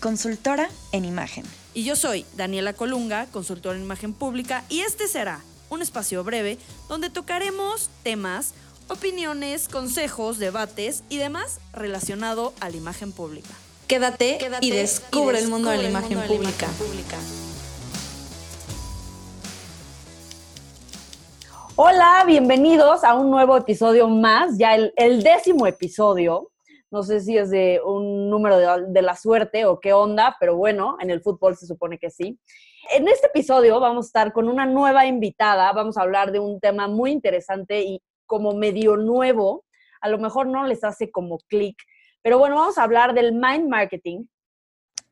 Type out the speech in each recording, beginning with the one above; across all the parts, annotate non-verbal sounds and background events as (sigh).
consultora en imagen. Y yo soy Daniela Colunga, consultora en imagen pública, y este será un espacio breve donde tocaremos temas, opiniones, consejos, debates y demás relacionado a la imagen pública. Quédate, y, descubre el mundo, de, la imagen, pública. Hola, bienvenidos a un nuevo episodio más, ya el, décimo episodio. No sé si es de un número de, la suerte o qué onda, pero bueno, en el fútbol se supone que sí. En este episodio vamos a estar con una nueva invitada, vamos a hablar de un tema muy interesante y como medio nuevo, a lo mejor no les hace como clic, pero bueno, vamos a hablar del mind marketing,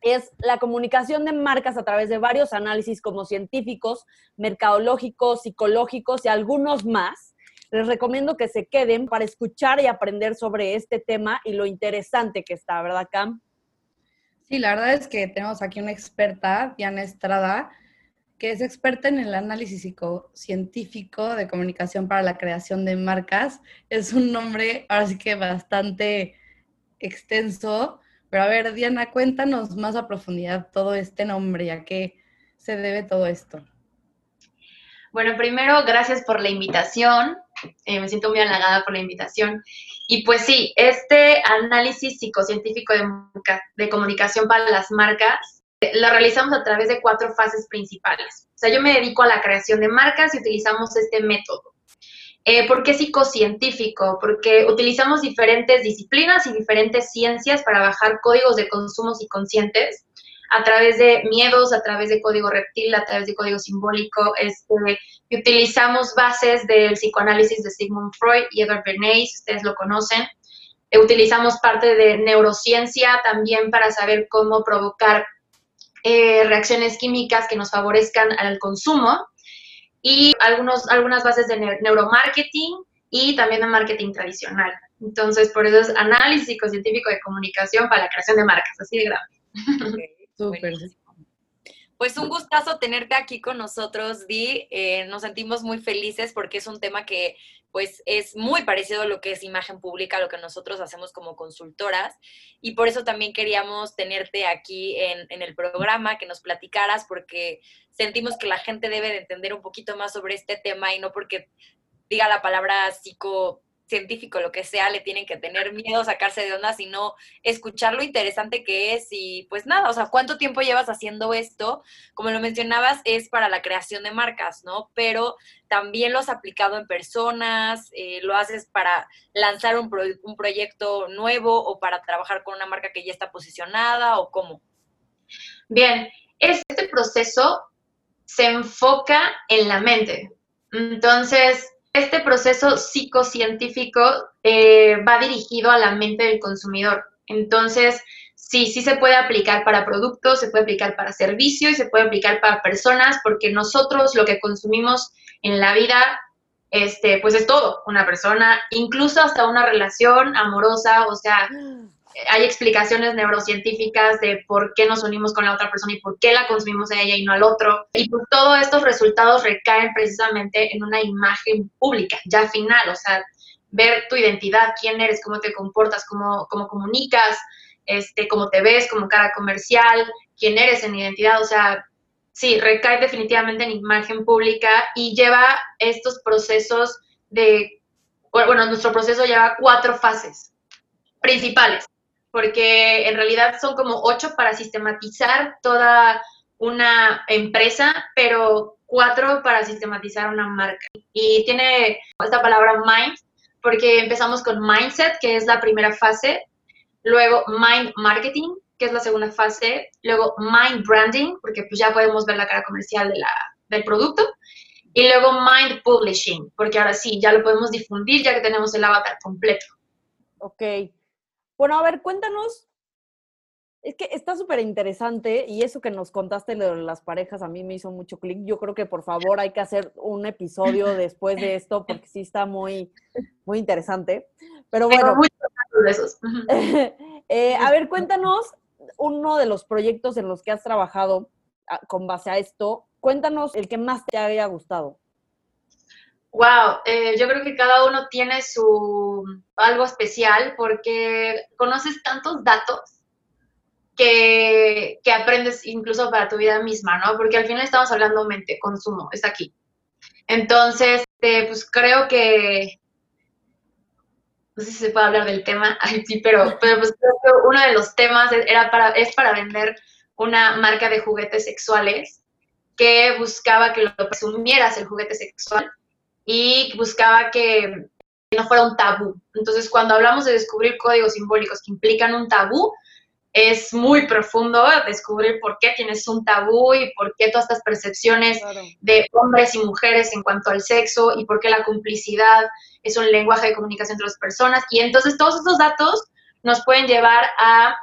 es la comunicación de marcas a través de varios análisis como científicos, mercadológicos, psicológicos y algunos más. Les recomiendo que se queden para escuchar y aprender sobre este tema y lo interesante que está, ¿verdad, Cam? Sí, la verdad es que tenemos aquí una experta, Diana Estrada, que es experta en el análisis psicocientífico de comunicación para la creación de marcas. Es un nombre ahora sí que bastante extenso, pero a ver, Diana, cuéntanos más a profundidad todo este nombre y a qué se debe todo esto. Bueno, primero, gracias por la invitación. Eh, me siento muy halagada por la invitación. Y pues sí, este análisis psicocientífico de, de comunicación para las marcas eh, lo realizamos a través de cuatro fases principales. O sea, yo me dedico a la creación de marcas y utilizamos este método. Eh, ¿Por qué psicocientífico? Porque utilizamos diferentes disciplinas y diferentes ciencias para bajar códigos de consumo conscientes a través de miedos, a través de código reptil, a través de código simbólico. Este, utilizamos bases del psicoanálisis de Sigmund Freud y Edward Bernays, ustedes lo conocen. Eh, utilizamos parte de neurociencia también para saber cómo provocar eh, reacciones químicas que nos favorezcan al consumo y algunos, algunas bases de neuromarketing y también de marketing tradicional. Entonces, por eso es análisis psicocientífico de comunicación para la creación de marcas, así de grande. (laughs) Súper. Pues un gustazo tenerte aquí con nosotros, Di. Eh, nos sentimos muy felices porque es un tema que pues es muy parecido a lo que es imagen pública, lo que nosotros hacemos como consultoras. Y por eso también queríamos tenerte aquí en, el programa, que nos platicaras, porque sentimos que la gente debe de entender un poquito más sobre este tema y no porque diga la palabra psico científico, lo que sea, le tienen que tener miedo, sacarse de onda, sino escuchar lo interesante que es y pues nada, o sea, ¿cuánto tiempo llevas haciendo esto? Como lo mencionabas, es para la creación de marcas, ¿no? Pero también lo has aplicado en personas, eh, lo haces para lanzar un, un proyecto nuevo o para trabajar con una marca que ya está posicionada o cómo. Bien, este proceso se enfoca en la mente. Entonces, este proceso psicocientífico eh, va dirigido a la mente del consumidor. Entonces, sí, sí se puede aplicar para productos, se puede aplicar para servicios y se puede aplicar para personas, porque nosotros lo que consumimos en la vida, este, pues es todo, una persona, incluso hasta una relación amorosa, o sea, hay explicaciones neurocientíficas de por qué nos unimos con la otra persona y por qué la consumimos a ella y no al otro. Y pues todos estos resultados recaen precisamente en una imagen pública, ya final, o sea, ver tu identidad, quién eres, cómo te comportas, cómo, cómo comunicas, este, cómo te ves como cara comercial, quién eres en identidad, o sea, sí, recae definitivamente en imagen pública y lleva estos procesos de, bueno, nuestro proceso lleva cuatro fases principales porque en realidad son como ocho para sistematizar toda una empresa, pero cuatro para sistematizar una marca. Y tiene esta palabra mind, porque empezamos con mindset, que es la primera fase, luego mind marketing, que es la segunda fase, luego mind branding, porque pues ya podemos ver la cara comercial del producto, y luego mind publishing, porque ahora sí, ya lo podemos difundir ya que tenemos el avatar completo. Ok, bueno, a ver, cuéntanos Es que está súper interesante y eso que nos contaste de las parejas a mí me hizo mucho clic. Yo creo que por favor hay que hacer un episodio después de esto porque sí está muy, muy interesante. Pero bueno, de esos. (laughs) eh, a ver, cuéntanos uno de los proyectos en los que has trabajado ah, con base a esto. Cuéntanos el que más te haya gustado. Wow, eh, yo creo que cada uno tiene su algo especial porque conoces tantos datos que, que, aprendes incluso para tu vida misma, ¿no? Porque al final estamos hablando mente, consumo, es aquí. Entonces, eh, pues creo que, no sé si se puede hablar del tema, (laughs) ay, sí, pero, pero pues creo que uno de los temas era para, es para vender una marca de juguetes sexuales que buscaba que lo presumieras el juguete sexual y buscaba que no fuera un tabú. Entonces, cuando hablamos de descubrir códigos simbólicos que implican un tabú, es muy profundo descubrir por qué tienes un tabú y por qué todas estas percepciones de hombres y mujeres en cuanto al sexo y por qué la complicidad es un lenguaje de comunicación entre las personas. Y entonces todos estos datos nos pueden llevar a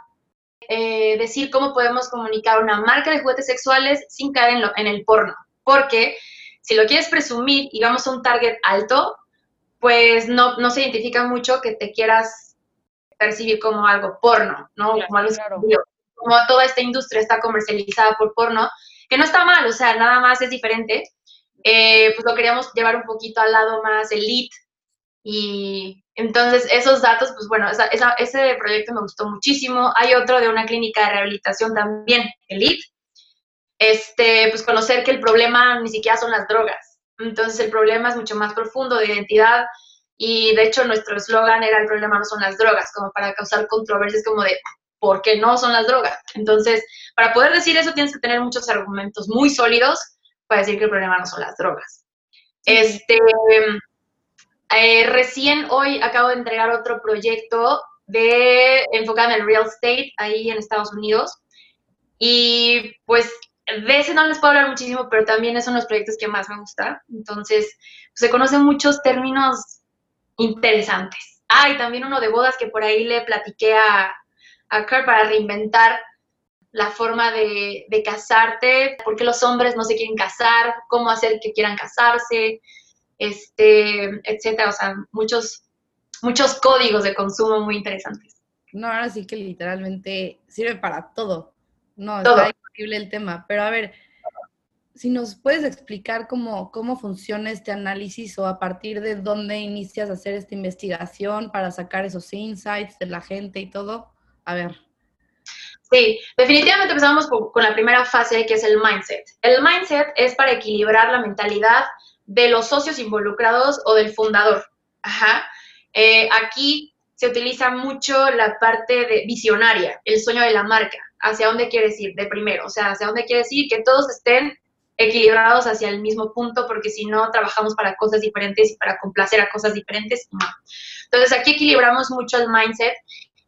eh, decir cómo podemos comunicar una marca de juguetes sexuales sin caer en, lo, en el porno. Porque si lo quieres presumir y vamos a un target alto, pues no, no se identifica mucho que te quieras percibir como algo porno, ¿no? como algo Como toda esta industria está comercializada por porno, que no está mal, o sea, nada más es diferente. Eh, pues lo queríamos llevar un poquito al lado más elite y entonces esos datos, pues bueno, ese proyecto me gustó muchísimo. Hay otro de una clínica de rehabilitación también, elite. Este, pues conocer que el problema ni siquiera son las drogas. Entonces el problema es mucho más profundo de identidad, y de hecho nuestro eslogan era el problema no son las drogas, como para causar controversias como de ¿por qué no son las drogas? Entonces, para poder decir eso tienes que tener muchos argumentos muy sólidos para decir que el problema no son las drogas. Este, eh, recién hoy acabo de entregar otro proyecto de enfocado en el real estate ahí en Estados Unidos. Y pues de ese no les puedo hablar muchísimo, pero también es uno de los proyectos que más me gusta. Entonces, pues, se conocen muchos términos interesantes. Ah, y también uno de bodas que por ahí le platiqué a, a Kurt para reinventar la forma de, de, casarte, por qué los hombres no se quieren casar, cómo hacer que quieran casarse, este, etcétera. O sea, muchos, muchos códigos de consumo muy interesantes. No, ahora sí que literalmente sirve para todo. No, está el tema. Pero a ver, si nos puedes explicar cómo, cómo funciona este análisis o a partir de dónde inicias a hacer esta investigación para sacar esos insights de la gente y todo. A ver. Sí, definitivamente empezamos con la primera fase que es el mindset. El mindset es para equilibrar la mentalidad de los socios involucrados o del fundador. Ajá. Eh, aquí se utiliza mucho la parte de visionaria, el sueño de la marca, hacia dónde quieres ir de primero, o sea, hacia dónde quieres ir, que todos estén equilibrados hacia el mismo punto, porque si no, trabajamos para cosas diferentes y para complacer a cosas diferentes, no. Entonces, aquí equilibramos mucho el mindset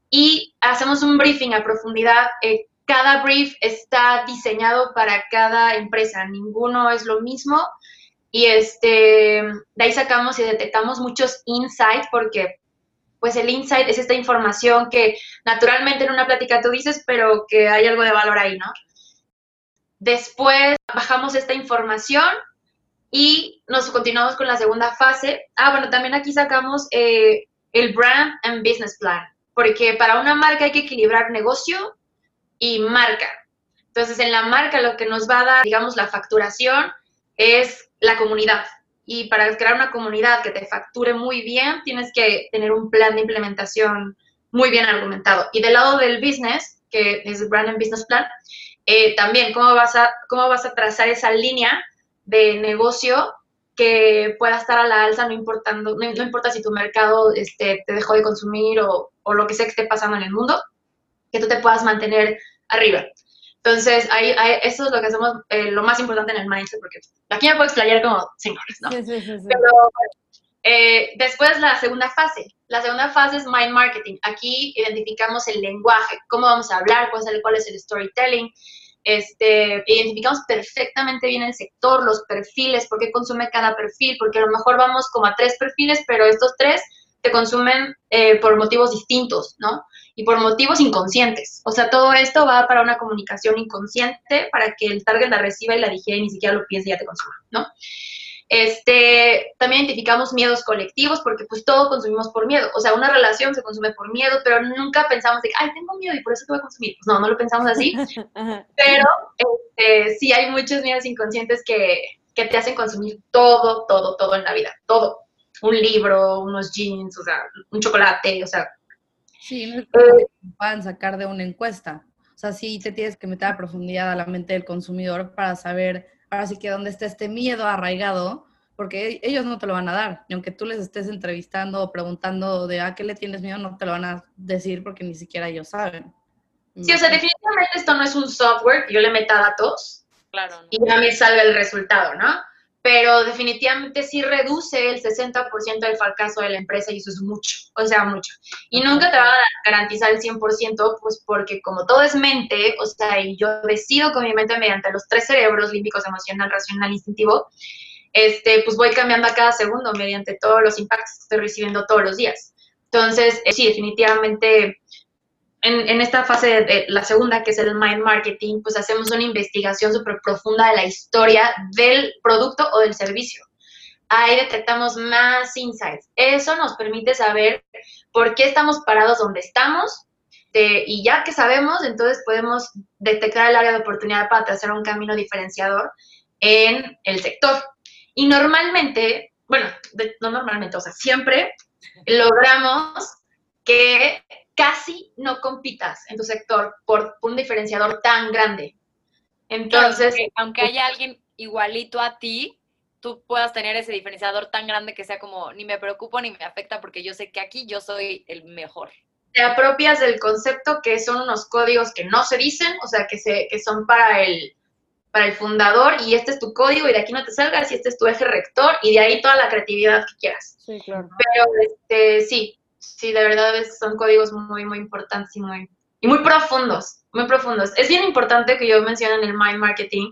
y hacemos un briefing a profundidad. Eh, cada brief está diseñado para cada empresa, ninguno es lo mismo. Y este, de ahí sacamos y detectamos muchos insights, porque pues el insight es esta información que naturalmente en una plática tú dices, pero que hay algo de valor ahí, ¿no? Después bajamos esta información y nos continuamos con la segunda fase. Ah, bueno, también aquí sacamos eh, el brand and business plan, porque para una marca hay que equilibrar negocio y marca. Entonces, en la marca lo que nos va a dar, digamos, la facturación es la comunidad. Y para crear una comunidad que te facture muy bien, tienes que tener un plan de implementación muy bien argumentado. Y del lado del business, que es el Brand and Business Plan, eh, también cómo vas, a, cómo vas a trazar esa línea de negocio que pueda estar a la alza, no, importando, no, importa si tu mercado este, te dejó de consumir o, o, lo que sea que esté pasando en el mundo, que tú te puedas mantener arriba. Entonces, ahí, eso es lo que hacemos, eh, lo más importante en el mindset, porque aquí me puedo explayar como cinco horas, ¿no? Sí, sí, sí, Pero eh, después la segunda fase. La segunda fase es mind marketing. Aquí identificamos el lenguaje, cómo vamos a hablar, cuál es el, cuál es el storytelling. Este, identificamos perfectamente bien el sector, los perfiles, por qué consume cada perfil, porque a lo mejor vamos como a tres perfiles, pero estos tres te consumen eh, por motivos distintos, ¿no? Y por motivos inconscientes. O sea, todo esto va para una comunicación inconsciente para que el target la reciba y la digiera y ni siquiera lo piense y ya te consuma, ¿no? Este, también identificamos miedos colectivos porque pues todo consumimos por miedo. O sea, una relación se consume por miedo, pero nunca pensamos de, ay, tengo miedo y por eso te voy a consumir. Pues no, no lo pensamos así. (laughs) pero este, sí hay muchos miedos inconscientes que, que te hacen consumir todo, todo, todo en la vida. Todo. Un libro, unos jeans, o sea, un chocolate, o sea. Sí, no es que puedan sacar de una encuesta. O sea, sí te tienes que meter a profundidad a la mente del consumidor para saber ahora sí que dónde está este miedo arraigado, porque ellos no te lo van a dar. Y aunque tú les estés entrevistando o preguntando de a qué le tienes miedo, no te lo van a decir porque ni siquiera ellos saben. Sí, o sea, definitivamente esto no es un software que yo le meta datos Claro. ¿no? y ya me salga el resultado, ¿no? Pero definitivamente sí reduce el 60% del fracaso de la empresa y eso es mucho, o sea, mucho. Y nunca te va a garantizar el 100%, pues porque como todo es mente, o sea, y yo decido con mi mente mediante los tres cerebros, límbicos, emocional, racional, instintivo, este, pues voy cambiando a cada segundo mediante todos los impactos que estoy recibiendo todos los días. Entonces, eh, sí, definitivamente en, en, esta fase de, de, la segunda, que es el mind marketing, pues hacemos una investigación súper profunda de la historia del producto o del servicio. Ahí detectamos más insights. Eso nos permite saber por qué estamos parados donde estamos de, y ya que sabemos, entonces podemos detectar el área de oportunidad para trazar un camino diferenciador en el sector. Y normalmente, bueno, no normalmente, o sea, siempre logramos que casi no compitas en tu sector por un diferenciador tan grande. Entonces, claro, aunque haya alguien igualito a ti, tú puedas tener ese diferenciador tan grande que sea como ni me preocupo ni me afecta porque yo sé que aquí yo soy el mejor. Te apropias del concepto que son unos códigos que no se dicen, o sea, que, se, que son para el, para el fundador y este es tu código y de aquí no te salgas y este es tu eje rector y de ahí toda la creatividad que quieras. Sí, claro. Pero este, sí, sí, de verdad es, son códigos muy, muy importantes y muy, y muy profundos, muy profundos. Es bien importante que yo mencione en el mind marketing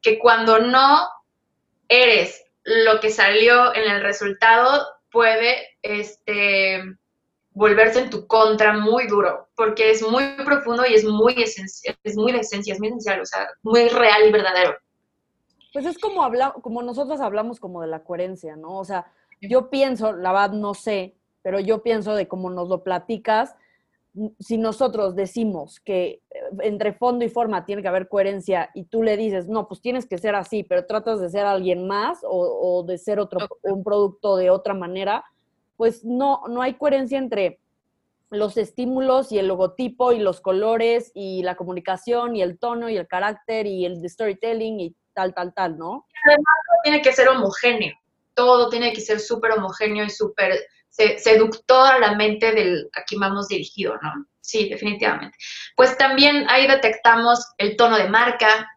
que cuando no eres lo que salió en el resultado, puede este, volverse en tu contra muy duro, porque es muy profundo y es muy, esencial, es muy de esencia, es muy esencial, o sea, muy real y verdadero. Pues es como, habla, como nosotros hablamos como de la coherencia, ¿no? O sea, yo pienso, la verdad no sé, pero yo pienso de cómo nos lo platicas, si nosotros decimos que entre fondo y forma tiene que haber coherencia y tú le dices, no, pues tienes que ser así, pero tratas de ser alguien más o, o de ser otro, un producto de otra manera, pues no, no hay coherencia entre los estímulos y el logotipo y los colores y la comunicación y el tono y el carácter y el storytelling y tal, tal, tal, ¿no? Además, tiene que ser homogéneo, todo tiene que ser súper homogéneo y súper seductor a la mente del a quien vamos dirigido, ¿no? Sí, definitivamente. Pues también ahí detectamos el tono de marca,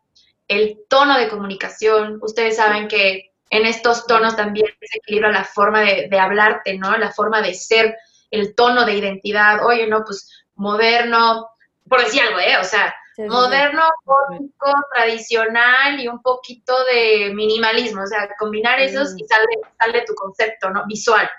el tono de comunicación. Ustedes saben que en estos tonos también se equilibra la forma de, de hablarte, ¿no? La forma de ser, el tono de identidad. Oye, no, pues moderno, por decir algo, ¿eh? O sea, sí, moderno, gótico, tradicional y un poquito de minimalismo. O sea, combinar esos y sale, sale tu concepto, ¿no? Visual.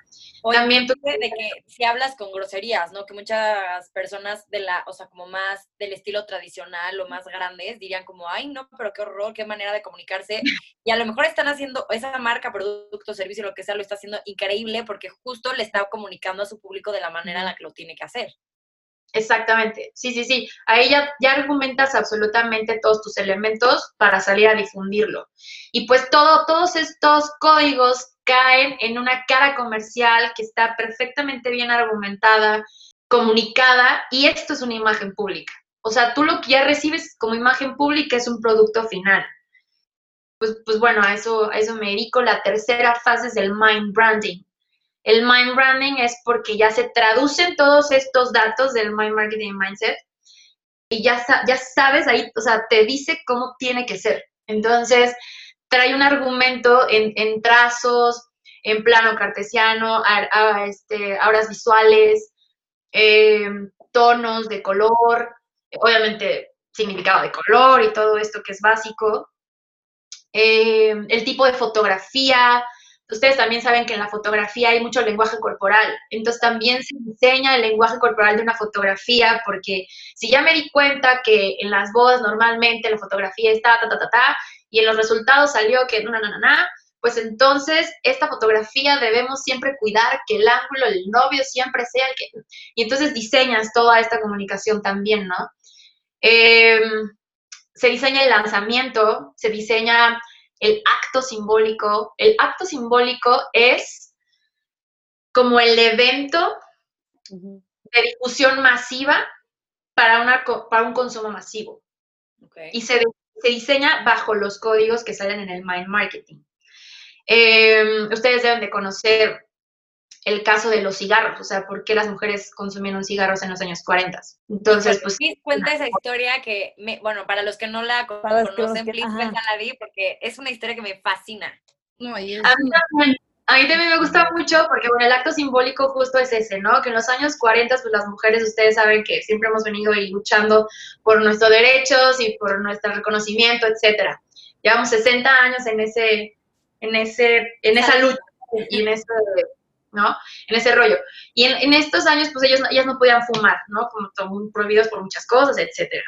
Oye, también tú de que si hablas con groserías, ¿no? Que muchas personas de la, o sea, como más del estilo tradicional o más grandes dirían como, ay, no, pero qué horror, qué manera de comunicarse. Y a lo mejor están haciendo esa marca, producto, servicio, lo que sea, lo está haciendo increíble porque justo le está comunicando a su público de la manera en la que lo tiene que hacer. Exactamente, sí, sí, sí. Ahí ya, ya argumentas absolutamente todos tus elementos para salir a difundirlo. Y pues todo, todos estos códigos caen en una cara comercial que está perfectamente bien argumentada, comunicada, y esto es una imagen pública. O sea, tú lo que ya recibes como imagen pública es un producto final. Pues, pues bueno, a eso, a eso me dedico. La tercera fase es el mind branding. El mind branding es porque ya se traducen todos estos datos del mind marketing mindset y ya, ya sabes ahí, o sea, te dice cómo tiene que ser. Entonces, trae un argumento en, en trazos, en plano cartesiano, a, a, este, auras visuales, eh, tonos de color, obviamente significado de color y todo esto que es básico, eh, el tipo de fotografía, ustedes también saben que en la fotografía hay mucho lenguaje corporal, entonces también se diseña el lenguaje corporal de una fotografía, porque si ya me di cuenta que en las bodas normalmente la fotografía está ta, ta, ta, ta, y en los resultados salió que no, no, no, no, pues entonces esta fotografía debemos siempre cuidar que el ángulo del novio siempre sea el que... Y entonces diseñas toda esta comunicación también, ¿no? Em, se diseña el lanzamiento, se diseña el acto simbólico. El acto simbólico es como el evento de difusión masiva para, una, para un consumo masivo. Y se, se, diseña bajo los códigos que salen en el Mind Marketing. Em, ustedes deben de conocer el caso de los cigarros, o sea, por qué las mujeres consumieron cigarros en los años 40. Entonces, pues... Please cuenta esa historia que, me, bueno, para los que no la conocen, please cuéntala, Di, porque es una historia que me fascina. No, a, mí también, a mí también me gusta mucho porque, bueno, el acto simbólico justo es ese, ¿no? Que en los años 40, pues las mujeres, ustedes saben que siempre hemos venido luchando por nuestros derechos y por nuestro reconocimiento, etcétera. Llevamos 60 años en ese, en ese, en esa lucha y en ese ¿no? En ese rollo. Y en, estos años, pues ellos, ellas no podían fumar, ¿no? Como son prohibidos por muchas cosas, etcétera.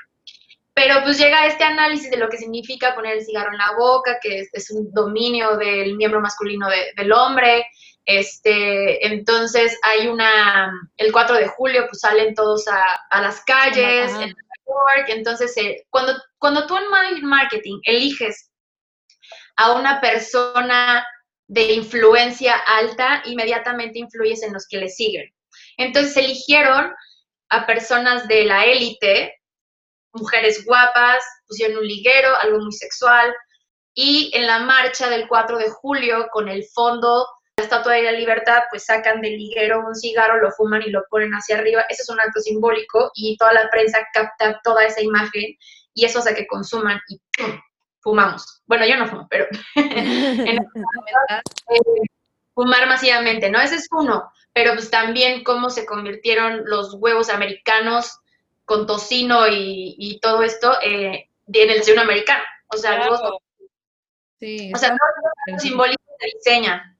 Pero pues llega este análisis de lo que significa poner el cigarro en la boca, que es, un dominio del miembro masculino del hombre. Este, entonces hay una, el 4 de julio pues salen todos a, las calles, en Nueva York, entonces eh, cuando, cuando tú en marketing eliges a una persona de influencia alta, inmediatamente influyes en los que le siguen. Entonces eligieron a personas de la élite, mujeres guapas, pusieron un liguero, algo muy sexual, y en la marcha del 4 de julio, con el fondo, la Estatua de la Libertad, pues sacan del liguero un cigarro, lo fuman y lo ponen hacia arriba. Ese es un acto simbólico y toda la prensa capta toda esa imagen y eso hace que consuman y fumamos. Bueno, yo no fumo, pero (laughs) eh, fumar masivamente, ¿no? Ese es uno, pero pues también cómo se convirtieron los huevos americanos con tocino y, todo esto eh, en el desayuno americano. O sea, sí, o sea, todo simbólico se diseña.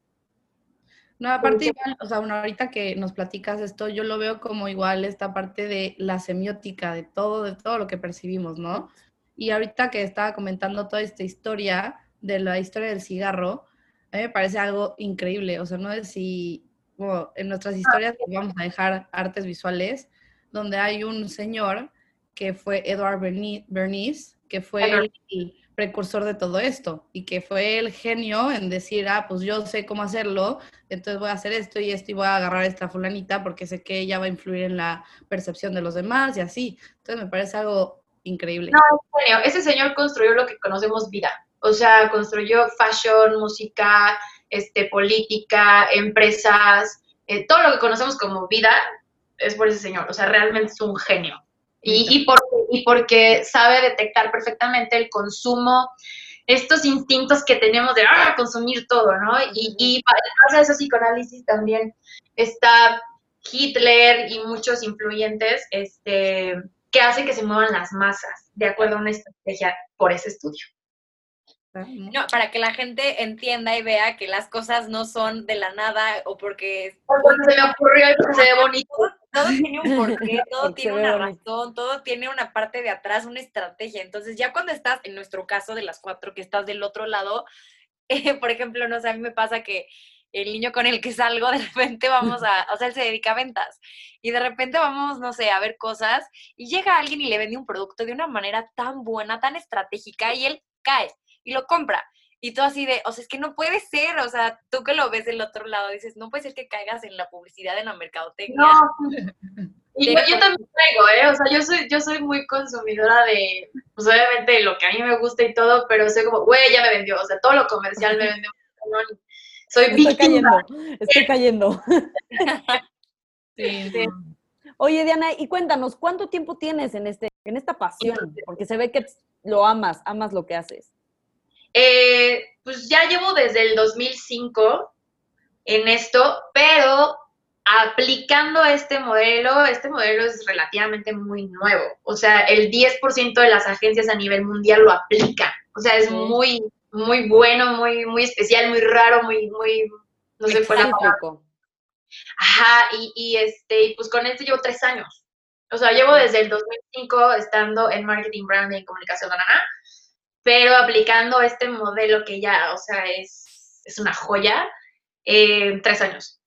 No, aparte igual, o sea, bueno, ahorita que nos platicas esto, yo lo veo como igual esta parte de la semiótica, de todo, de todo lo que percibimos, ¿no? Y ahorita que estaba comentando toda esta historia de la historia del cigarro, a mí me parece algo increíble. O sea, no es si bueno, en nuestras historias vamos a dejar artes visuales, donde hay un señor que fue Edward Bernice, que fue el, precursor de todo esto y que fue el genio en decir, ah, pues yo sé cómo hacerlo, entonces voy a hacer esto y esto y voy a agarrar a esta fulanita porque sé que ella va a influir en la percepción de los demás y así. Entonces me parece algo increíble. No, ese señor construyó lo que conocemos vida. O sea, construyó fashion, música, este, política, empresas, eh, todo lo que conocemos como vida es por ese señor. O sea, realmente es un genio. Y, y, y porque sabe detectar perfectamente el consumo, estos instintos que tenemos de ah, consumir todo, ¿no? Y, y para eso psicoanálisis también está Hitler y muchos influyentes, este, que hace que se muevan las masas, de acuerdo a una estrategia por ese estudio. No, para que la gente entienda y vea que las cosas no son de la nada o porque... Porque se me ocurrió y porque se ve bonito. Todo tiene un porqué, (laughs) todo tiene una razón, todo tiene una parte de atrás, una estrategia. Entonces, ya cuando estás, en nuestro caso de las cuatro, que estás del otro lado, (laughs) eh, por ejemplo, no sé, a mí me pasa que el niño con el que salgo, (laughs) de repente vamos a, o sea, él se dedica a ventas y de repente vamos, no sé, a ver cosas y llega alguien y le vende un producto de una manera tan buena, tan estratégica y él cae y lo compra. Y tú así de, o sea, es que no puede ser, o sea, tú que lo ves del otro lado, dices, no puede ser que caigas en la publicidad, en la mercadotecnia. No. (laughs) Y yo, también traigo, ¿eh? O sea, yo soy, yo soy muy consumidora de, pues obviamente lo que a mí me gusta y todo, pero soy como, güey, ya me vendió, o sea, todo lo comercial me (laughs) vendió. Soy estoy cayendo, estoy cayendo. (laughs) Oye, Diana, y cuéntanos, ¿cuánto tiempo tienes en, este, en esta pasión? Porque se ve que lo amas, amas lo que haces. Eh, pues ya llevo desde el 2005 en esto, pero aplicando este modelo, este modelo es relativamente muy nuevo. O sea, el 10% de las agencias a nivel mundial lo aplican. O sea, es muy, muy bueno, muy, muy especial, muy raro, muy, muy, no sé cuál. Ajá, y, y este, y pues con este llevo tres años. O sea, llevo desde el 2005 estando en marketing, branding, comunicación, pero aplicando este modelo que ya, o sea, es, es una joya, eh, tres años.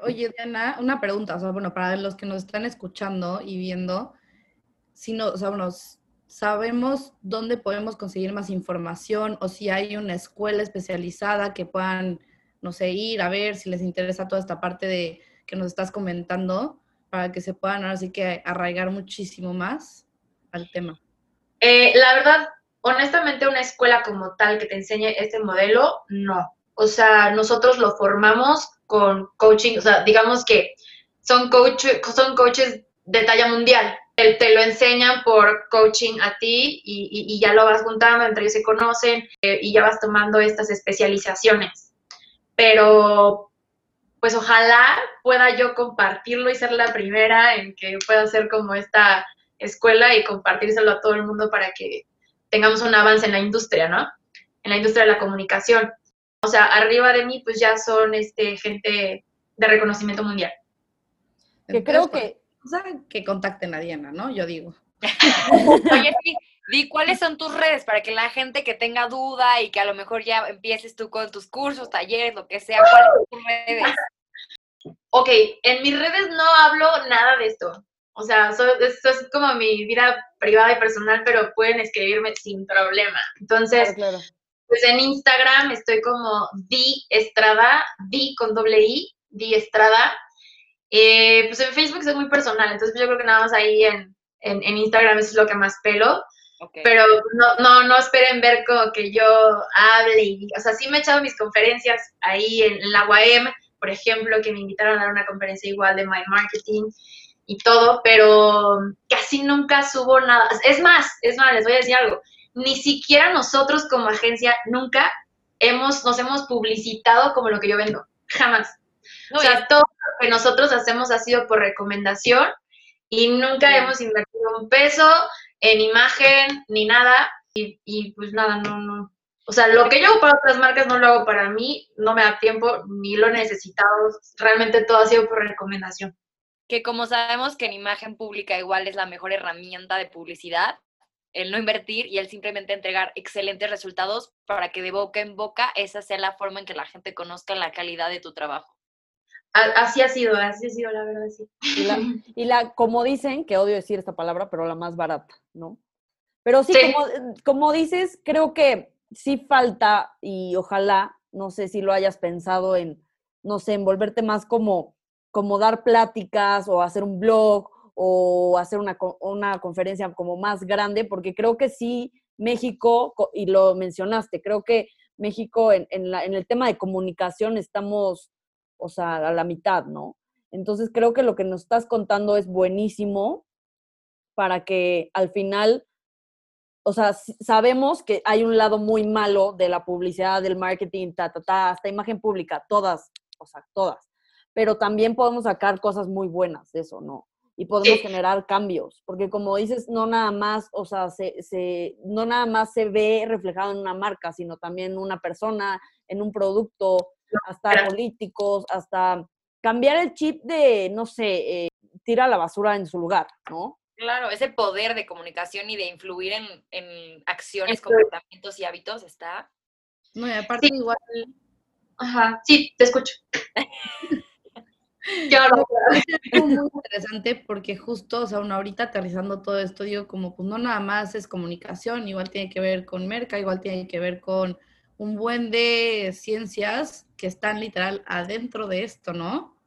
Oye, Diana, una pregunta, o sea, bueno, para los que nos están escuchando y viendo, si no, o sea, bueno, sabemos dónde podemos conseguir más información o si hay una escuela especializada que puedan, no sé, ir a ver si les interesa toda esta parte de que nos estás comentando para que se puedan ahora sí que arraigar muchísimo más al tema. Eh, la verdad, honestamente, una escuela como tal que te enseñe este modelo, no. O sea, nosotros lo formamos con coaching, o sea, digamos que son, coach, son coaches de talla mundial. Te, te lo enseñan por coaching a ti y, y- y ya lo vas juntando, entre ellos se conocen eh, y ya vas tomando estas especializaciones. Pero, pues ojalá pueda yo compartirlo y ser la primera en que pueda ser como esta escuela y compartírselo a todo el mundo para que tengamos un avance en la industria, ¿no? En la industria de la comunicación. O sea, arriba de mí pues ya son este, gente de reconocimiento mundial. Que creo Entonces, que O sea, que contacten a Diana, ¿no? Yo digo. Oye, sí, di cuáles son tus redes para que la gente que tenga duda y que a lo mejor ya empieces tú con tus cursos, talleres, lo que sea, cuáles son tus redes. Ok, en mis redes no hablo nada de esto. O sea, so- esto es como mi vida privada y personal, pero pueden escribirme sin problema. Entonces, claro, claro. Pues en Instagram estoy como Di Estrada, Di con doble I, Di Estrada. Eh, pues en Facebook soy muy personal, entonces yo creo que nada más ahí en, en, en Instagram eso es lo que más pelo. Pero no, no, no esperen ver como que yo hable y, o sea, sí me he echado mis conferencias ahí en, en la UAM, por ejemplo, que me invitaron a dar una conferencia igual de My Marketing y todo, pero casi nunca subo nada. Es más, es más, les voy a decir algo, ni siquiera nosotros como agencia nunca hemos, nos hemos publicitado como lo que yo vendo, jamás. No, o sea, todo lo que nosotros hacemos ha sido por recomendación y nunca hemos invertido un peso en imagen ni nada. Y, y, pues nada, no, no. O sea, lo que yo hago para otras marcas no lo hago para mí, no me da tiempo ni lo he necesitado. Realmente todo ha sido por recomendación. que como sabemos que en imagen pública igual es la mejor herramienta de publicidad, el no invertir y el simplemente entregar excelentes resultados para que de boca en boca esa sea la forma en que la gente conozca la calidad de tu trabajo. Así ha sido, así ha sido, la verdad, sí. Y la, (laughs) y la, como dicen, que odio decir esta palabra, pero la más barata, ¿no? Pero sí, Sí. Como, como dices, creo que sí falta y ojalá, no sé si lo hayas pensado en, no sé, envolverte más como, como dar pláticas o hacer un blog o hacer una, una conferencia como más grande, porque creo que sí, México, co- y lo mencionaste, creo que México en, en, la- en el tema de comunicación estamos, o sea, a la mitad, ¿no? Entonces creo que lo que nos estás contando es buenísimo para que al final, o sea, sabemos que hay un lado muy malo de la publicidad, del marketing, ta, ta, ta, hasta imagen pública, todas, o sea, todas. Pero también podemos sacar cosas muy buenas de eso, ¿no? Y podemos Sí. generar cambios, porque como dices, no nada más, o sea, se, se- no nada más se ve reflejado en una marca, sino también en una persona, en un producto, hasta políticos, hasta cambiar el chip de, no sé, eh, tira la basura en su lugar, ¿no? Claro, ese poder de comunicación y de influir en, en acciones, Esto- comportamientos y hábitos está. No, y aparte Sí. igual Ajá, sí, te escucho. (laughs) Es muy interesante porque justo, o sea, uno ahorita aterrizando todo esto, digo, como pues no nada más es comunicación, igual tiene que ver con merca, igual tiene que ver con un buen de ciencias que están literal adentro de esto, ¿no?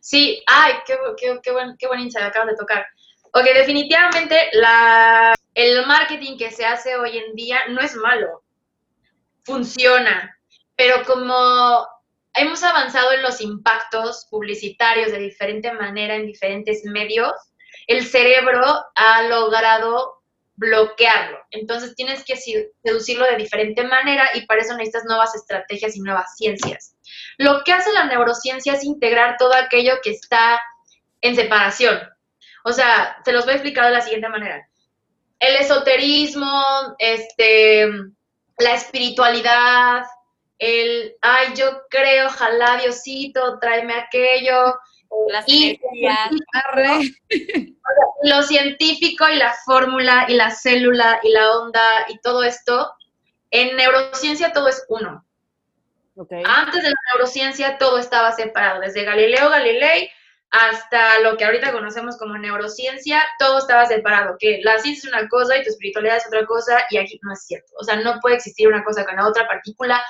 Sí, ay, qué, qué, qué buen, qué buen acabas de tocar. Ok, definitivamente la, el marketing que se hace hoy en día no es malo, funciona, pero como hemos avanzado en los impactos publicitarios de diferente manera en diferentes medios, el cerebro ha logrado bloquearlo. Entonces tienes que seducirlo de diferente manera y para eso necesitas nuevas estrategias y nuevas ciencias. Lo que hace la neurociencia es integrar todo aquello que está en separación. O sea, te los voy a explicar de la siguiente manera. El esoterismo, este, la espiritualidad, el, ay, yo creo, ojalá Diosito, tráeme aquello. Las y energías. (laughs) lo científico y la fórmula y la célula y la onda y todo esto, en neurociencia todo es uno. Ok. Antes de la neurociencia todo estaba separado, desde Galileo Galilei hasta lo que ahorita conocemos como neurociencia, todo estaba separado, que la ciencia es una cosa y tu espiritualidad es otra cosa y aquí no es cierto. O sea, no puede existir una cosa con la otra partícula.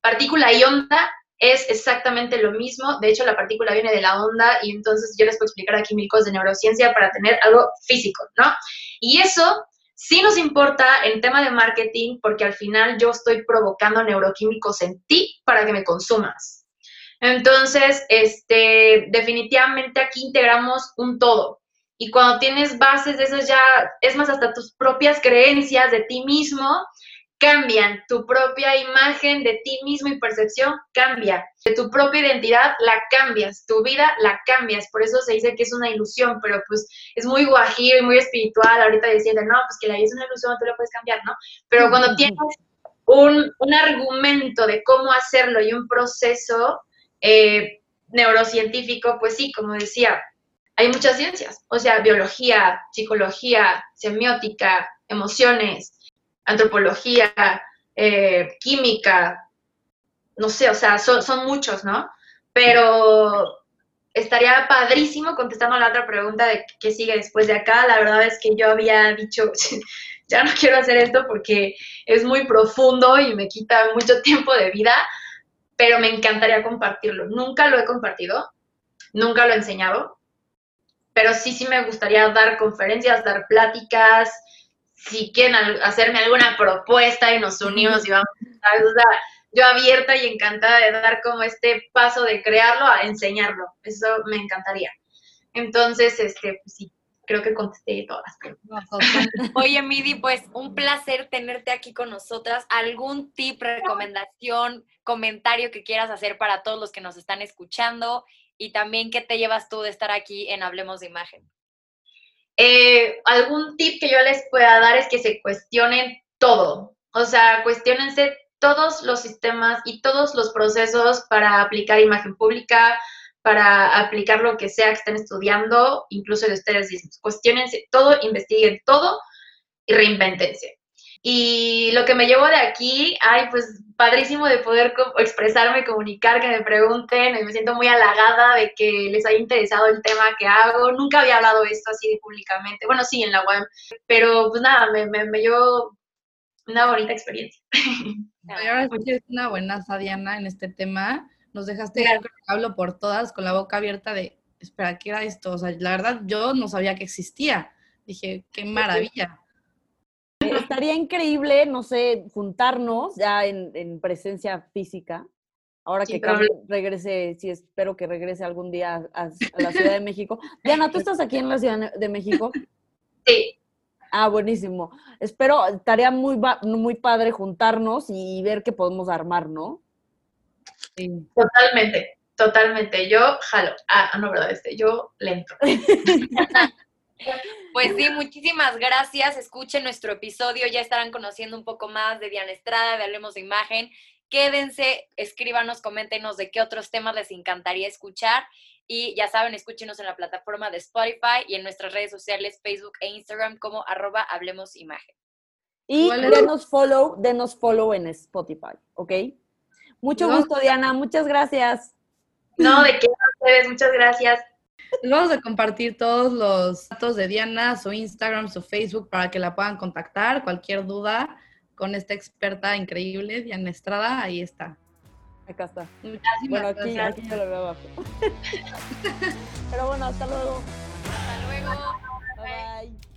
Partícula y onda es exactamente lo mismo. De hecho, la partícula viene de la onda y entonces yo les puedo explicar aquí mil cosas de neurociencia para tener algo físico, ¿no? Y eso sí nos importa en tema de marketing porque al final yo estoy provocando neuroquímicos en ti para que me consumas. Entonces, este, definitivamente aquí integramos un todo. Y cuando tienes bases de esas ya, es más, hasta tus propias creencias de ti mismo cambian, tu propia imagen de ti mismo y percepción cambia, de tu propia identidad la cambias, tu vida la cambias, por eso se dice que es una ilusión, pero pues es muy guajiro y muy espiritual, ahorita diciendo, no, pues que la vida es una ilusión, tú lo puedes cambiar, ¿no? Pero cuando tienes un, un argumento de cómo hacerlo y un proceso, eh, neurocientífico, pues sí, como decía, hay muchas ciencias, o sea, biología, psicología, semiótica, emociones, antropología, eh, química, no sé, o sea, son, son muchos, ¿no? Pero estaría padrísimo contestando la otra pregunta de qué sigue después de acá. La verdad es que yo había dicho, (laughs) ya no quiero hacer esto porque es muy profundo y me quita mucho (laughs) tiempo de vida, pero me encantaría compartirlo. Nunca lo he compartido, nunca lo he enseñado, pero sí, sí me gustaría dar conferencias, dar pláticas, si quieren hacerme alguna propuesta y nos unimos y vamos, O sea, yo abierta y encantada de dar como este paso de crearlo a enseñarlo. Eso me encantaría. Entonces, este, pues sí, creo que contesté todas las (laughs) preguntas. Oye, Midi, pues un placer tenerte aquí con nosotras. ¿Algún tip, recomendación, comentario que quieras hacer para todos los que nos están escuchando? Y también, ¿qué te llevas tú de estar aquí en Hablemos de Imagen? Eh, algún tip que yo les pueda dar es que se cuestionen todo. O sea, cuestionense todos los sistemas y todos los procesos para aplicar imagen pública, para aplicar lo que sea que estén estudiando, incluso de ustedes mismos. Cuestionense todo, investiguen todo y reinventense. Y lo que me llevo de aquí, ay, pues padrísimo de poder expresarme, comunicar, que me pregunten, me siento muy halagada de que les haya interesado el tema que hago. Nunca había hablado esto así públicamente, bueno, sí, en la web, pero pues nada, me, me, me llevo una bonita experiencia. (laughs) Ahora sí es una buena Diana en este tema nos dejaste, hablo por todas, con la boca abierta de, espera, ¿qué era esto? O sea, la verdad yo no sabía que existía. Dije, qué maravilla. Estaría increíble, no sé, juntarnos ya en, presencia física. Ahora que regrese, sí, espero que regrese algún día a, la Ciudad de México. Diana, ¿tú estás aquí en la Ciudad de México? (laughs) Sí. Ah, buenísimo. Espero, estaría muy, muy padre juntarnos y ver qué podemos armar, ¿no? Totalmente, totalmente. Yo jalo. Ah, no, verdad, este, yo lento. (laughs) Pues sí, muchísimas gracias. Escuchen nuestro episodio, ya estarán conociendo un poco más de Diana Estrada, de Hablemos de Imagen. Quédense, escríbanos, coméntenos de qué otros temas les encantaría escuchar. Y ya saben, escúchenos en la plataforma de Spotify y en nuestras redes sociales, Facebook e Instagram como arroba Hablemos Imagen. Y denos follow, denos follow en Spotify, ¿ok? Mucho gusto, Diana. Muchas gracias. No, de qué ustedes. Muchas gracias vamos a compartir todos los datos de Diana, su Instagram, su Facebook, para que la puedan contactar. Cualquier duda con esta experta increíble, Diana Estrada, ahí está. Acá está. Muchísimas bueno, aquí, gracias. aquí yo lo veo. (laughs) Pero bueno, hasta luego. Hasta luego. bye.